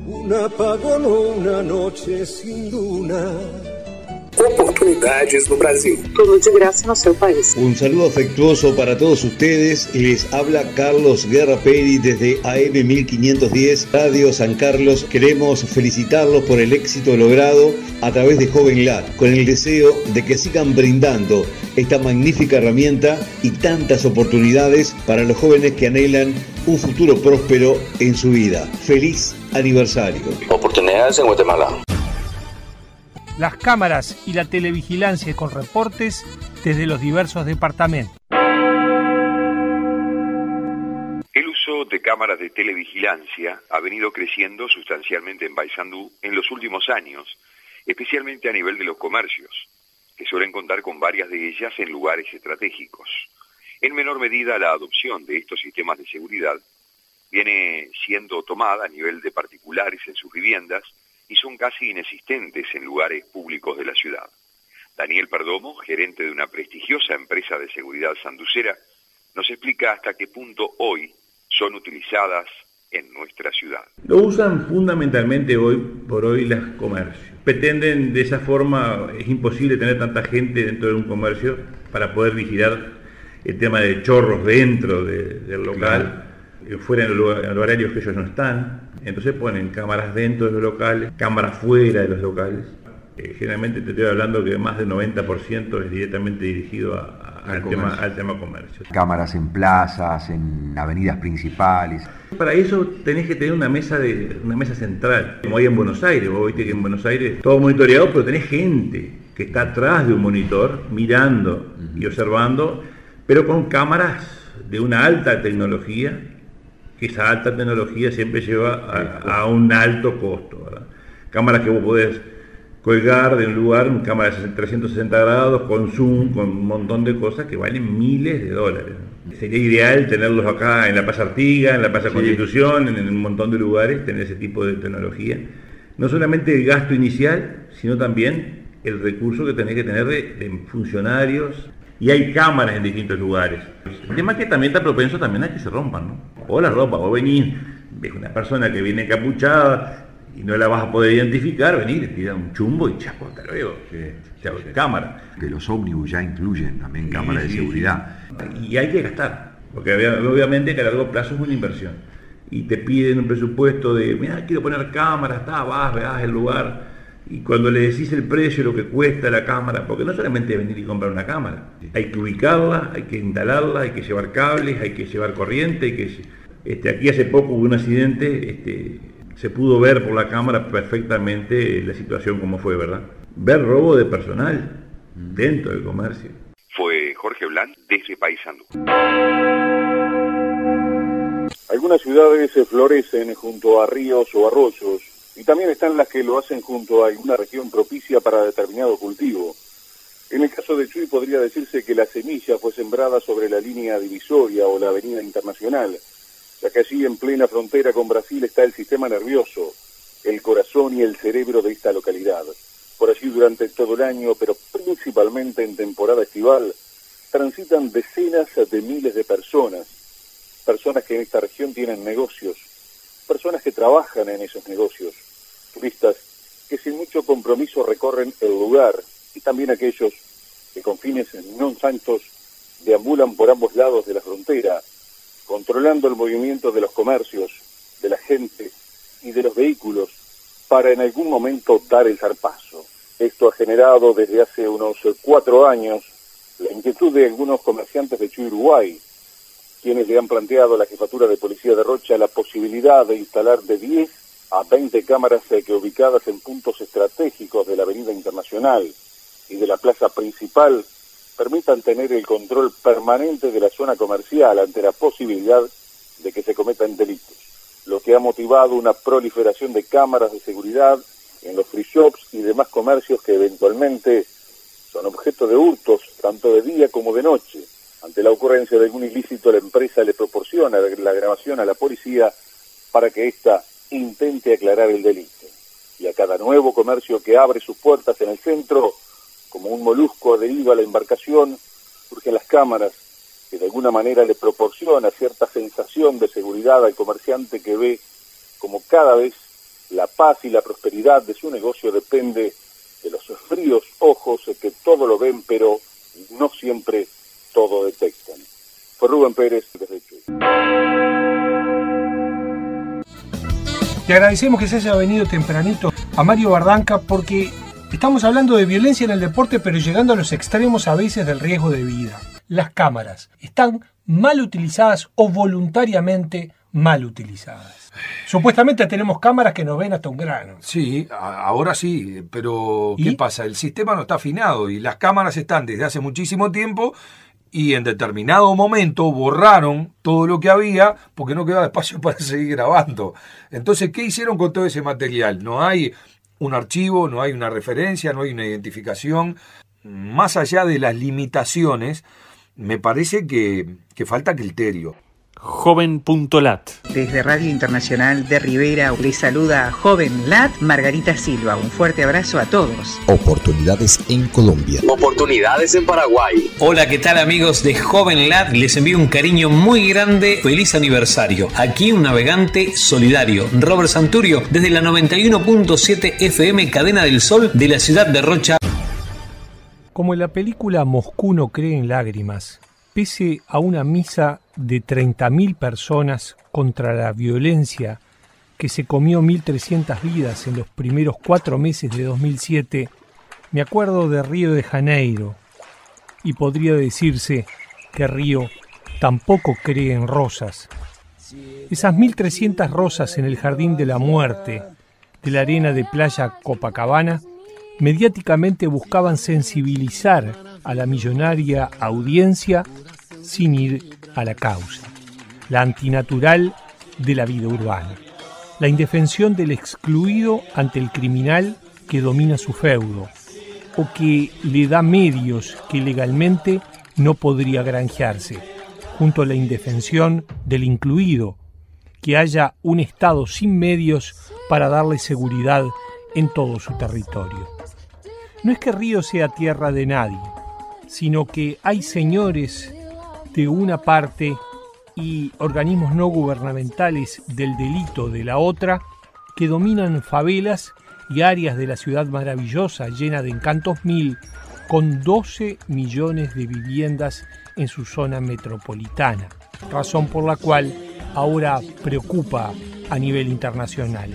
Speaker 34: un apagón una noche sin luna,
Speaker 14: Oportunidades no Brasil. Tudo de graça no seu país.
Speaker 36: Un saludo afectuoso para todos ustedes. Les habla Carlos Guerra Peri desde AM 1510 Radio San Carlos. Queremos felicitarlos por el éxito logrado a través de Joven Lat, con el deseo de que sigan brindando esta magnífica herramienta y tantas oportunidades para los jóvenes que anhelan un futuro próspero en su vida. Feliz aniversario.
Speaker 37: Oportunidades en Guatemala.
Speaker 8: Las cámaras y la televigilancia con reportes desde los diversos departamentos.
Speaker 38: El uso de cámaras de televigilancia ha venido creciendo sustancialmente en Baisandú en los últimos años, especialmente a nivel de los comercios, que suelen contar con varias de ellas en lugares estratégicos. En menor medida, la adopción de estos sistemas de seguridad viene siendo tomada a nivel de particulares en sus viviendas y son casi inexistentes en lugares públicos de la ciudad. Daniel Perdomo, gerente de una prestigiosa empresa de seguridad sanducera, nos explica hasta qué punto hoy son utilizadas en nuestra ciudad.
Speaker 39: Lo usan fundamentalmente hoy por hoy los comercios. Pretenden de esa forma, es imposible tener tanta gente dentro de un comercio para poder vigilar el tema de chorros dentro de- del local, eh, fuera en los horarios que ellos no están. Entonces ponen cámaras dentro de los locales, cámaras fuera de los locales. Eh, generalmente te estoy hablando que más del 90% es directamente dirigido a- a- al, tema,
Speaker 40: comercio.
Speaker 39: al tema comercio.
Speaker 40: Cámaras en plazas, en avenidas principales.
Speaker 39: Para eso tenés que tener una mesa de una mesa central, como hay en Buenos Aires. Vos viste que en Buenos Aires todo monitoreado, pero tenés gente que está atrás de un monitor mirando y observando, pero con cámaras de una alta tecnología, esa alta tecnología siempre lleva a, a un alto costo. ¿verdad? Cámaras que vos podés colgar de un lugar, una cámara de 360 grados, con zoom, con un montón de cosas que valen miles de dólares. Sería ideal tenerlos acá en la Plaza Artiga, en la Plaza Constitución, en, en un montón de lugares, tener ese tipo de tecnología. No solamente el gasto inicial, sino también el recurso que tenés que tener de, de funcionarios. Y hay cámaras en distintos lugares. El tema es que también está propenso también a que se rompan, ¿no? O la ropa, vos venís, ves una persona que viene capuchada y no la vas a poder identificar, venir, le tira un chumbo y chapo, hasta luego. Chao, cámara.
Speaker 40: Que los ómnibus ya incluyen también cámaras
Speaker 39: Sí,
Speaker 40: de
Speaker 39: sí,
Speaker 40: seguridad.
Speaker 39: sí. Y hay que gastar, porque obvia- obviamente que a largo plazo es una inversión. Y te piden un presupuesto de, mira, quiero poner cámaras, está, vas, veas el lugar. Y cuando le decís el precio, lo que cuesta la cámara, porque no solamente es venir y comprar una cámara, hay que ubicarla, hay que instalarla, hay que llevar cables, hay que llevar corriente, hay que... Este, aquí hace poco hubo un accidente, este, se pudo ver por la cámara perfectamente la situación como fue, ¿verdad? Ver robo de personal dentro del comercio.
Speaker 38: Fue Jorge Blanc desde Paysandú.
Speaker 30: Algunas ciudades se florecen junto a ríos o arroyos y también están las que lo hacen junto a alguna región propicia para determinado cultivo. En el caso de Chuy podría decirse que la semilla fue sembrada sobre la línea divisoria o la avenida internacional, ya que allí en plena frontera con Brasil está el sistema nervioso, el corazón y el cerebro de esta localidad. Por allí durante todo el año, pero principalmente en temporada estival, transitan decenas de miles de personas, personas que en esta región tienen negocios, personas que trabajan en esos negocios, turistas que sin mucho compromiso recorren el lugar y también aquellos que con fines no santos deambulan por ambos lados de la frontera, controlando el movimiento de los comercios, de la gente y de los vehículos para en algún momento dar el zarpazo. Esto ha generado desde hace unos cuatro años la inquietud de algunos comerciantes de Uruguay, quienes le han planteado a la jefatura de policía de Rocha la posibilidad de instalar de 10 a 20 cámaras eh, que ubicadas en puntos estratégicos de la Avenida Internacional y de la plaza principal permitan tener el control permanente de la zona comercial ante la posibilidad de que se cometan delitos, lo que ha motivado una proliferación de cámaras de seguridad en los free shops y demás comercios que eventualmente son objeto de hurtos tanto de día como de noche. Ante la ocurrencia de algún ilícito, la empresa le proporciona la grabación a la policía para que ésta intente aclarar el delito. Y a cada nuevo comercio que abre sus puertas en el centro, como un molusco adherido a la embarcación, surgen las cámaras que de alguna manera le proporciona cierta sensación de seguridad al comerciante que ve como cada vez la paz y la prosperidad de su negocio depende de los fríos ojos que todo lo ven, pero no siempre todo detectan. Fue Rubén Pérez desde Chuy.
Speaker 8: Te agradecemos que se haya venido tempranito a Mario Bardanca porque estamos hablando de violencia en el deporte, pero llegando a los extremos a veces del riesgo de vida. Las cámaras están mal utilizadas o voluntariamente mal utilizadas. Supuestamente tenemos cámaras que nos ven hasta un grano.
Speaker 41: Sí, ahora sí, pero ¿qué pasa? El sistema no está afinado y las cámaras están desde hace muchísimo tiempo y en determinado momento borraron todo lo que había porque no quedaba espacio para seguir grabando. Entonces, ¿qué hicieron con todo ese material? No hay un archivo, no hay una referencia, no hay una identificación. Más allá de las limitaciones, me parece que, que falta criterio.
Speaker 1: Joven.lat.
Speaker 42: Desde Radio Internacional de Rivera les saluda Joven Lat Margarita Silva. Un fuerte abrazo a todos.
Speaker 43: Oportunidades en Colombia.
Speaker 44: Oportunidades en Paraguay. Hola, ¿qué tal amigos de Joven Lad? Les envío un cariño muy grande. Feliz aniversario. Aquí un navegante solidario, Robert Santurio, desde la 91.7 FM Cadena del Sol de la ciudad de Rocha.
Speaker 8: Como en la película Moscú no cree en lágrimas, pese a una misa de 30.000 personas contra la violencia que se comió 1.300 vidas en los primeros cuatro meses de 2007, me acuerdo de Río de Janeiro y podría decirse que Río tampoco cree en rosas. Esas 1.300 rosas en el Jardín de la Muerte de la arena de playa Copacabana mediáticamente buscaban sensibilizar a la millonaria audiencia sin ir a la causa, la antinatural de la vida urbana, la indefensión del excluido ante el criminal que domina su feudo. O que le da medios que legalmente no podría granjearse, junto a la indefensión del incluido, que haya un Estado sin medios para darle seguridad en todo su territorio. No es que Río sea tierra de nadie, sino que hay señores de una parte y organismos no gubernamentales del delito de la otra que dominan favelas y áreas de la ciudad maravillosa llena de encantos mil con 12 millones de viviendas en su zona metropolitana, razón por la cual ahora preocupa a nivel internacional.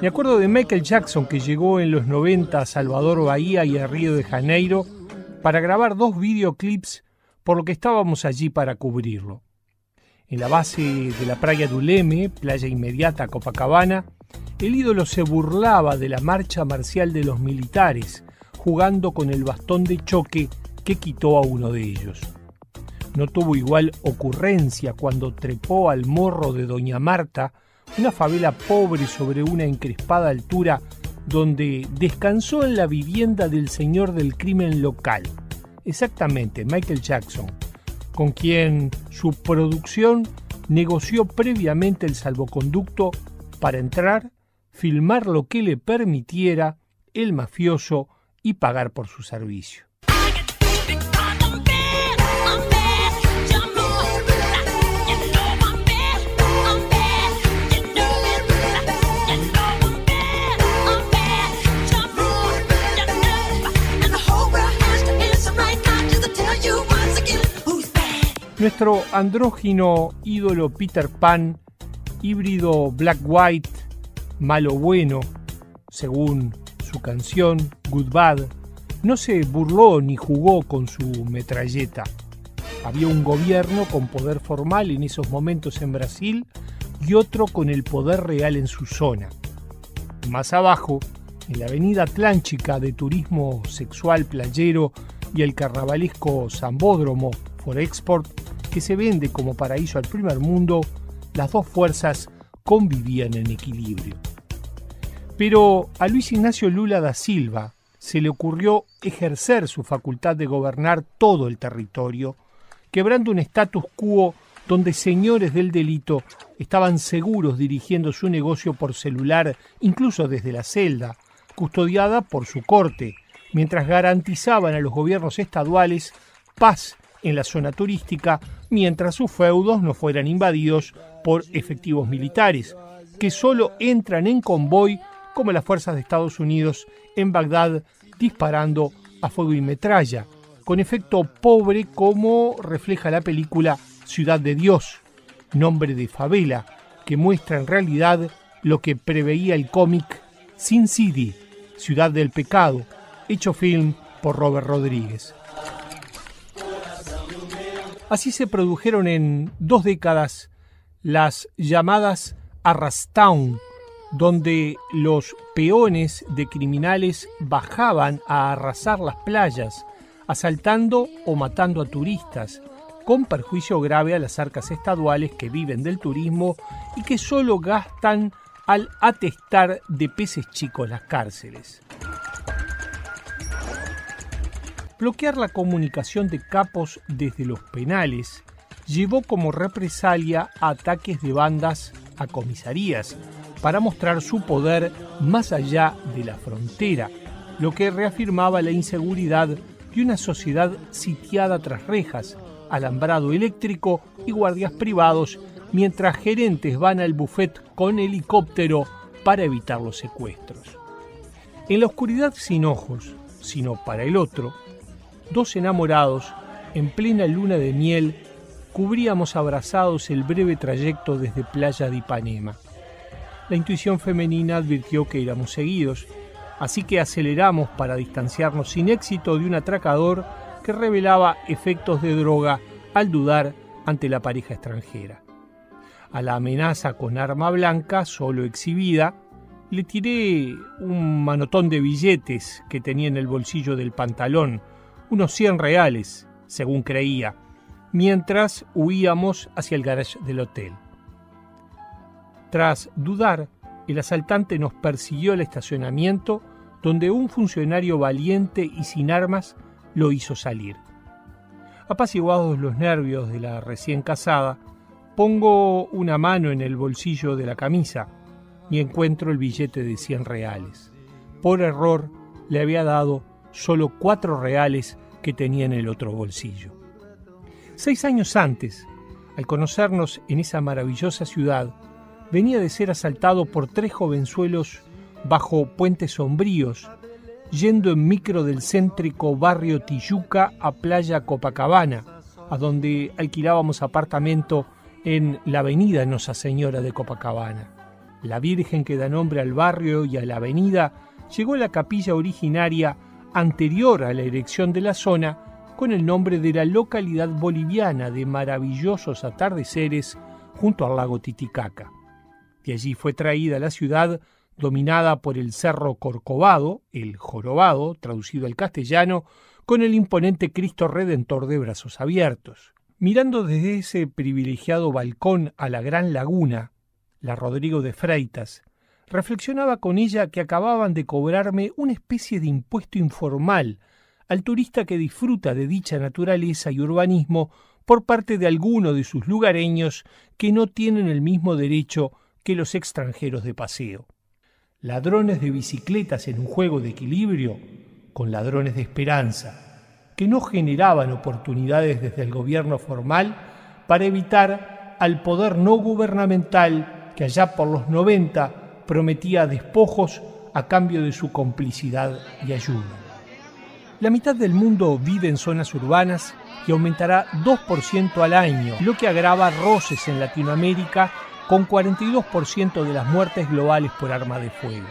Speaker 8: Me acuerdo de Michael Jackson que llegó en los 90 a Salvador Bahía y a Río de Janeiro para grabar dos videoclips por lo que estábamos allí para cubrirlo. En la base de la playa Duleme, playa inmediata a Copacabana, el ídolo se burlaba de la marcha marcial de los militares, jugando con el bastón de choque que quitó a uno de ellos. No tuvo igual ocurrencia cuando trepó al morro de Doña Marta, una favela pobre sobre una encrespada altura donde descansó en la vivienda del señor del crimen local, exactamente Michael Jackson, con quien su producción negoció previamente el salvoconducto para entrar, filmar lo que le permitiera el mafioso y pagar por su servicio. Nuestro andrógino ídolo Peter Pan, híbrido black-white, malo-bueno, según su canción Good Bad, no se burló ni jugó con su metralleta. Había un gobierno con poder formal en esos momentos en Brasil y otro con el poder real en su zona. Más abajo, en la avenida Atlántica de turismo sexual playero y el carnavalesco Zambódromo for Export, que se vende como paraíso al primer mundo, las dos fuerzas convivían en equilibrio. Pero a Luis Ignacio Lula da Silva se le ocurrió ejercer su facultad de gobernar todo el territorio, quebrando un status quo donde señores del delito estaban seguros dirigiendo su negocio por celular, incluso desde la celda, custodiada por su corte, mientras garantizaban a los gobiernos estaduales paz en la zona turística, mientras sus feudos no fueran invadidos por efectivos militares, que solo entran en convoy como las fuerzas de Estados Unidos en Bagdad disparando a fuego y metralla, con efecto pobre como refleja la película Ciudad de Dios, nombre de favela, que muestra en realidad lo que preveía el cómic Sin City, Ciudad del Pecado, hecho film por Robert Rodríguez. Así se produjeron en dos décadas las llamadas Arrastown, donde los peones de criminales bajaban a arrasar las playas, asaltando o matando a turistas, con perjuicio grave a las arcas estaduales que viven del turismo y que solo gastan al atestar de peces chicos las cárceles. Bloquear la comunicación de capos desde los penales llevó como represalia ataques de bandas a comisarías para mostrar su poder más allá de la frontera, lo que reafirmaba la inseguridad de una sociedad sitiada tras rejas, alambrado eléctrico y guardias privados, mientras gerentes van al buffet con helicóptero para evitar los secuestros. En la oscuridad sin ojos, sino para el otro, dos enamorados, en plena luna de miel, cubríamos abrazados el breve trayecto desde Playa de Ipanema. La intuición femenina advirtió que éramos seguidos, así que aceleramos para distanciarnos sin éxito de un atracador que revelaba efectos de droga al dudar ante la pareja extranjera. A la amenaza con arma blanca, solo exhibida, le tiré un manotón de billetes que tenía en el bolsillo del pantalón, unos 100 reales, según creía, mientras huíamos hacia el garage del hotel. Tras dudar, el asaltante nos persiguió al estacionamiento donde un funcionario valiente y sin armas lo hizo salir. Apaciguados los nervios de la recién casada, pongo una mano en el bolsillo de la camisa y encuentro el billete de 100 reales. Por error le había dado solo cuatro reales que tenía en el otro bolsillo. Seis años antes, al conocernos en esa maravillosa ciudad, venía de ser asaltado por tres jovenzuelos bajo puentes sombríos, yendo en micro del céntrico barrio Tijuca a Playa Copacabana, a donde alquilábamos apartamento en la avenida Nuestra Señora de Copacabana. La Virgen que da nombre al barrio y a la avenida llegó a la capilla originaria anterior a la erección de la zona con el nombre de la localidad boliviana de maravillosos atardeceres junto al lago Titicaca. De allí fue traída la ciudad dominada por el Cerro Corcovado, el Jorobado, traducido al castellano, con el imponente Cristo Redentor de brazos abiertos. Mirando desde ese privilegiado balcón a la gran laguna, la Rodrigo de Freitas, reflexionaba con ella que acababan de cobrarme una especie de impuesto informal al turista que disfruta de dicha naturaleza y urbanismo por parte de alguno de sus lugareños que no tienen el mismo derecho que los extranjeros de paseo. Ladrones de bicicletas en un juego de equilibrio con ladrones de esperanza, que no generaban oportunidades desde el gobierno formal para evitar al poder no gubernamental que allá por los 90 prometía despojos a cambio de su complicidad y ayuda. La mitad del mundo vive en zonas urbanas y aumentará 2% al año, lo que agrava roces en Latinoamérica con 42% de las muertes globales por arma de fuego.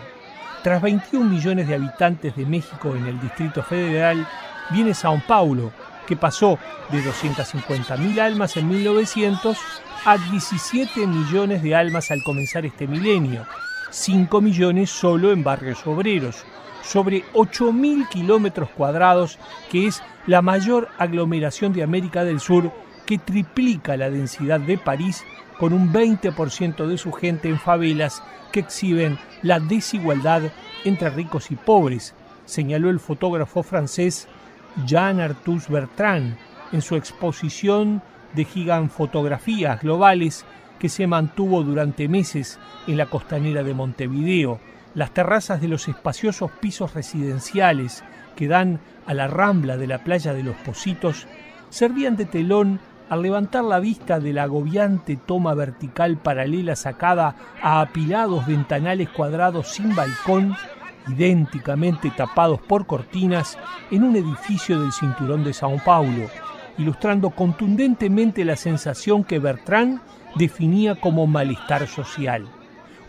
Speaker 8: Tras 21 millones de habitantes de México en el Distrito Federal, viene Sao Paulo, que pasó de 250.000 almas en 1900 a 17 millones de almas al comenzar este milenio, 5 millones solo en barrios obreros, sobre 8.000 kilómetros cuadrados, que es la mayor aglomeración de América del Sur, que triplica la densidad de París, con un 20% de su gente en favelas que exhiben la desigualdad entre ricos y pobres, señaló el fotógrafo francés Jean Arthus Bertrand en su exposición de gigantfotografías globales que se mantuvo durante meses en la costanera de Montevideo, las terrazas de los espaciosos pisos residenciales que dan a la rambla de la playa de los Positos servían de telón al levantar la vista de la agobiante toma vertical paralela sacada a apilados ventanales cuadrados sin balcón, idénticamente tapados por cortinas, en un edificio del cinturón de Sao Paulo, ilustrando contundentemente la sensación que Bertrand definía como malestar social.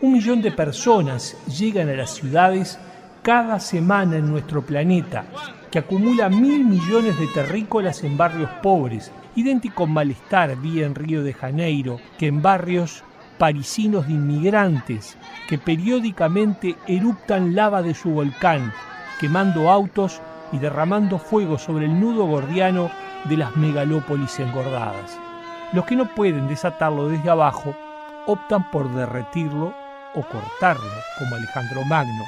Speaker 8: Un millón de personas llegan a las ciudades cada semana en nuestro planeta, que acumula mil millones de terrícolas en barrios pobres, idéntico malestar vía en Río de Janeiro que en barrios parisinos de inmigrantes que periódicamente eruptan lava de su volcán, quemando autos y derramando fuego sobre el nudo gordiano de las megalópolis engordadas. Los que no pueden desatarlo desde abajo optan por derretirlo o cortarlo, como Alejandro Magno.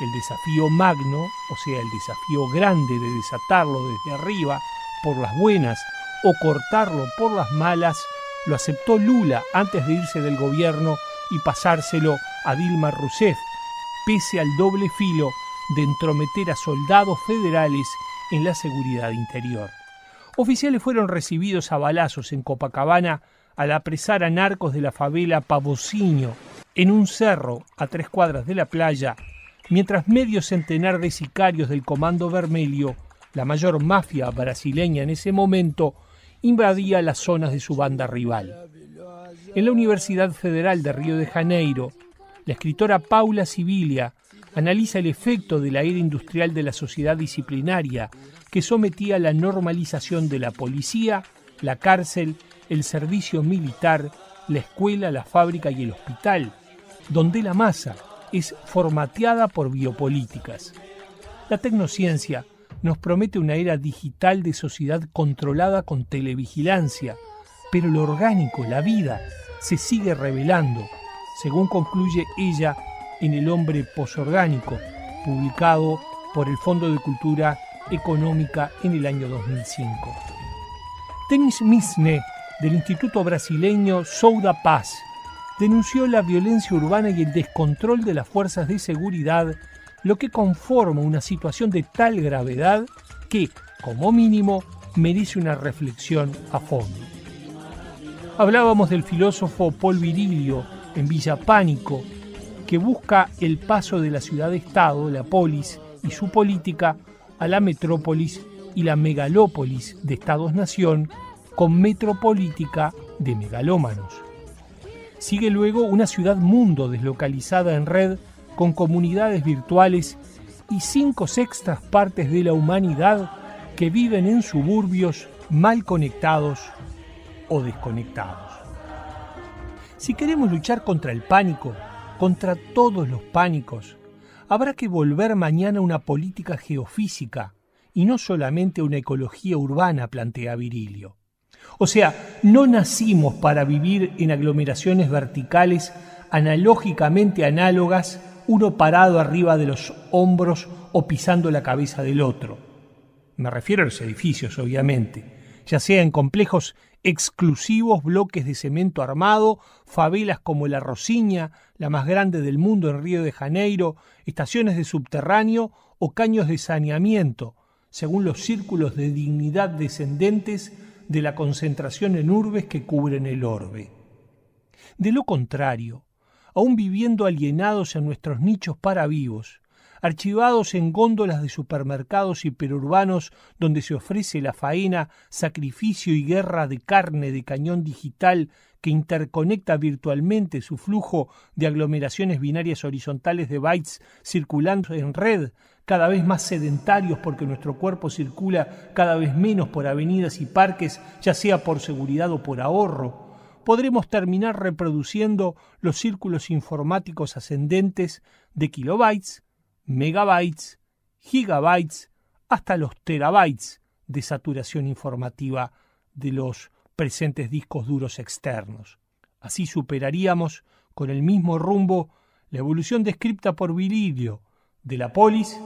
Speaker 8: El desafío magno, o sea, el desafío grande de desatarlo desde arriba por las buenas o cortarlo por las malas, lo aceptó Lula antes de irse del gobierno y pasárselo a Dilma Rousseff, pese al doble filo de entrometer a soldados federales en la seguridad interior. Oficiales fueron recibidos a balazos en Copacabana al apresar a narcos de la favela Pavociño en un cerro a tres cuadras de la playa, mientras medio centenar de sicarios del Comando Vermelho, la mayor mafia brasileña en ese momento, invadía las zonas de su banda rival. En la Universidad Federal de Río de Janeiro, la escritora Paula Sibilia analiza el efecto de la era industrial de la sociedad disciplinaria que sometía a la normalización de la policía, la cárcel, el servicio militar, la escuela, la fábrica y el hospital, donde la masa es formateada por biopolíticas. La tecnociencia nos promete una era digital de sociedad controlada con televigilancia, pero lo orgánico, la vida, se sigue revelando, según concluye ella en El hombre posorgánico, publicado por el Fondo de Cultura Económica en el año 2005. Denis Misne, del Instituto Brasileño Souda Paz, denunció la violencia urbana y el descontrol de las fuerzas de seguridad lo que conforma una situación de tal gravedad que, como mínimo, merece una reflexión a fondo. Hablábamos del filósofo Paul Virilio en Villa Pánico, que busca el paso de la ciudad-estado, la polis, y su política a la metrópolis y la megalópolis de estados-nación con metropolítica de megalómanos. Sigue luego una ciudad-mundo deslocalizada en red con comunidades virtuales y cinco sextas partes de la humanidad que viven en suburbios mal conectados o desconectados. Si queremos luchar contra el pánico, contra todos los pánicos, habrá que volver mañana a una política geofísica y no solamente una ecología urbana, plantea Virilio. O sea, no nacimos para vivir en aglomeraciones verticales analógicamente análogas uno parado arriba de los hombros o pisando la cabeza del otro. Me refiero a los edificios, obviamente, ya sea en complejos exclusivos, bloques de cemento armado, favelas como la Rosiña, la más grande del mundo en Río de Janeiro, estaciones de subterráneo o caños de saneamiento, según los círculos de dignidad descendentes de la concentración en urbes que cubren el orbe. De lo contrario, aún viviendo alienados en nuestros nichos para vivos, archivados en góndolas de supermercados hiperurbanos donde se ofrece la faena, sacrificio y guerra de carne de cañón digital que interconecta virtualmente su flujo de aglomeraciones binarias horizontales de bytes circulando en red, cada vez más sedentarios porque nuestro cuerpo circula cada vez menos por avenidas y parques, ya sea por seguridad o por ahorro, podremos terminar reproduciendo los círculos informáticos ascendentes de kilobytes, megabytes, gigabytes, hasta los terabytes de saturación informativa de los presentes discos duros externos. Así superaríamos con el mismo rumbo la evolución descripta por Vililio de la polis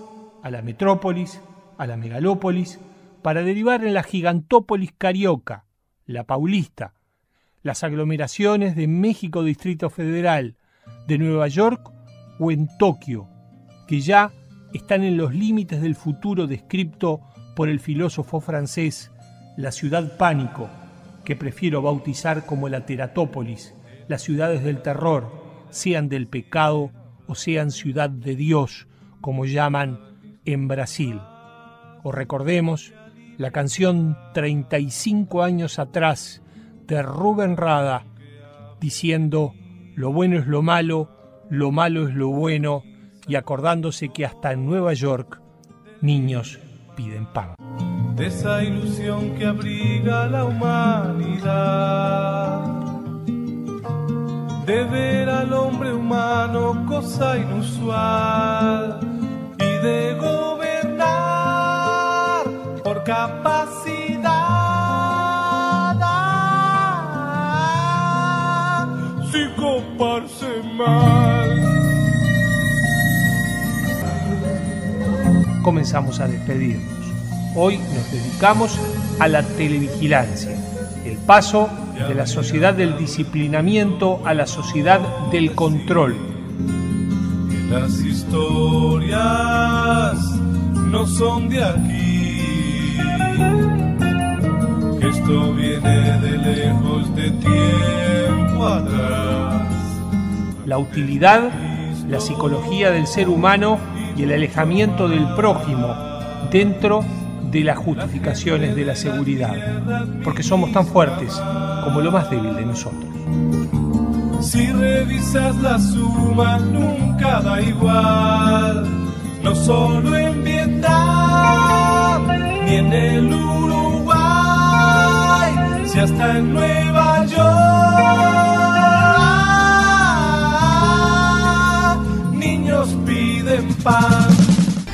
Speaker 8: a la metrópolis, a la megalópolis, para derivar en la gigantópolis carioca, la paulista, las aglomeraciones de México Distrito Federal, de Nueva York o en Tokio, que ya están en los límites del futuro descrito por el filósofo francés, la ciudad pánico, que prefiero bautizar como la Teratópolis, las ciudades del terror, sean del pecado o sean ciudad de Dios, como llaman en Brasil. O recordemos la canción 35 años atrás de Rubén Rada, diciendo, lo bueno es lo malo, lo malo es lo bueno, y acordándose que hasta en Nueva York niños piden pan.
Speaker 45: De esa ilusión que abriga la humanidad, de ver al hombre humano cosa inusual y de gobernar por capacidad sin coparse mal.
Speaker 8: comenzamos a despedirnos. Hoy nos dedicamos a la televigilancia, el paso de la sociedad del disciplinamiento a la sociedad del control.
Speaker 45: Las historias no son de aquí, esto viene de lejos de tiempo atrás.
Speaker 8: La utilidad, la psicología del ser humano y el alejamiento del prójimo dentro de las justificaciones de la seguridad, porque somos tan fuertes como lo más débil de nosotros.
Speaker 45: Si revisas la suma nunca da igual, no solo en Vietnam ni en el Uruguay, si hasta en Nueva York niños piden pan.